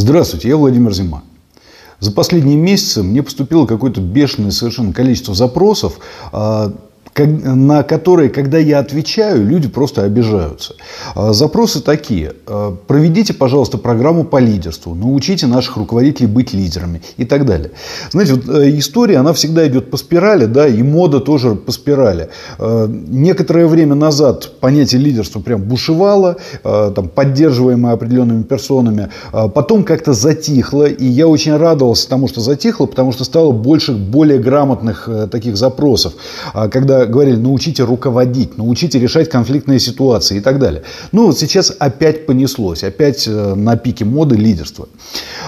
Здравствуйте, я Владимир Зима. За последние месяцы мне поступило какое-то бешеное совершенно количество запросов а, на которые, когда я отвечаю, люди просто обижаются. А, запросы такие. А, проведите, пожалуйста, программу по лидерству, научите наших руководителей быть лидерами и так далее. Знаете, вот э, история, она всегда идет по спирали, да, и мода тоже по спирали. А, некоторое время назад понятие лидерства прям бушевало, там, поддерживаемое определенными персонами. Потом как-то затихло, и я очень радовался тому, что затихло, потому что стало больше более грамотных э, таких запросов. Когда говорили, научите руководить, научите решать конфликтные ситуации и так далее. Ну вот сейчас опять понеслось, опять э, на пике моды лидерство.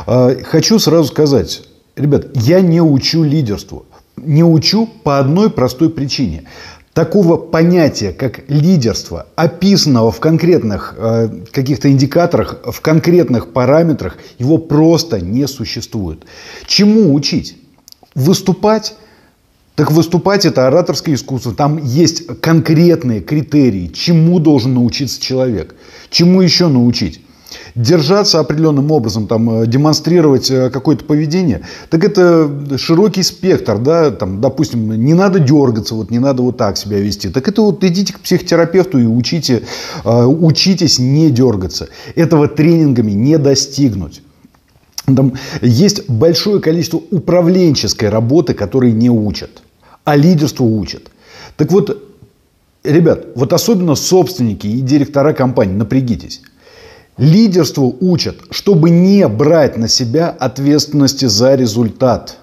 Э, хочу сразу сказать, ребят, я не учу лидерству. Не учу по одной простой причине. Такого понятия, как лидерство, описанного в конкретных э, каких-то индикаторах, в конкретных параметрах, его просто не существует. Чему учить? Выступать так выступать это ораторское искусство. Там есть конкретные критерии, чему должен научиться человек. Чему еще научить? Держаться определенным образом, там, э, демонстрировать э, какое-то поведение, так это широкий спектр, да, там, допустим, не надо дергаться, вот, не надо вот так себя вести. Так это вот идите к психотерапевту и учите, э, учитесь не дергаться. Этого тренингами не достигнуть. Там есть большое количество управленческой работы, которые не учат а лидерству учат. Так вот, ребят, вот особенно собственники и директора компаний, напрягитесь. Лидерству учат, чтобы не брать на себя ответственности за результат.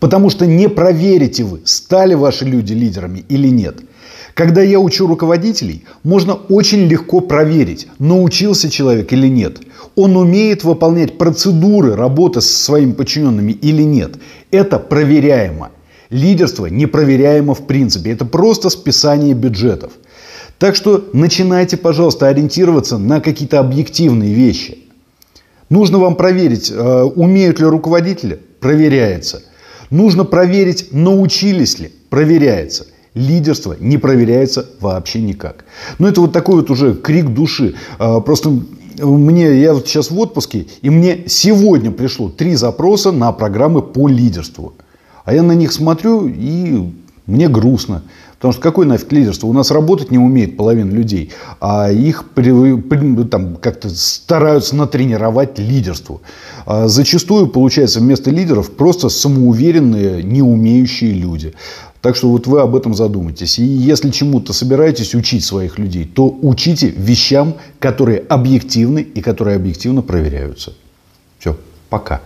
Потому что не проверите вы, стали ваши люди лидерами или нет. Когда я учу руководителей, можно очень легко проверить, научился человек или нет. Он умеет выполнять процедуры работы со своими подчиненными или нет. Это проверяемо. Лидерство непроверяемо в принципе. Это просто списание бюджетов. Так что начинайте, пожалуйста, ориентироваться на какие-то объективные вещи. Нужно вам проверить, э, умеют ли руководители? Проверяется. Нужно проверить, научились ли? Проверяется. Лидерство не проверяется вообще никак. Но это вот такой вот уже крик души. Э, просто мне, я вот сейчас в отпуске, и мне сегодня пришло три запроса на программы по лидерству. А я на них смотрю, и мне грустно. Потому что какое нафиг лидерство? У нас работать не умеет половина людей, а их там, как-то стараются натренировать лидерству. А зачастую, получается, вместо лидеров просто самоуверенные, не умеющие люди. Так что вот вы об этом задумайтесь. И если чему-то собираетесь учить своих людей, то учите вещам, которые объективны и которые объективно проверяются. Все, пока.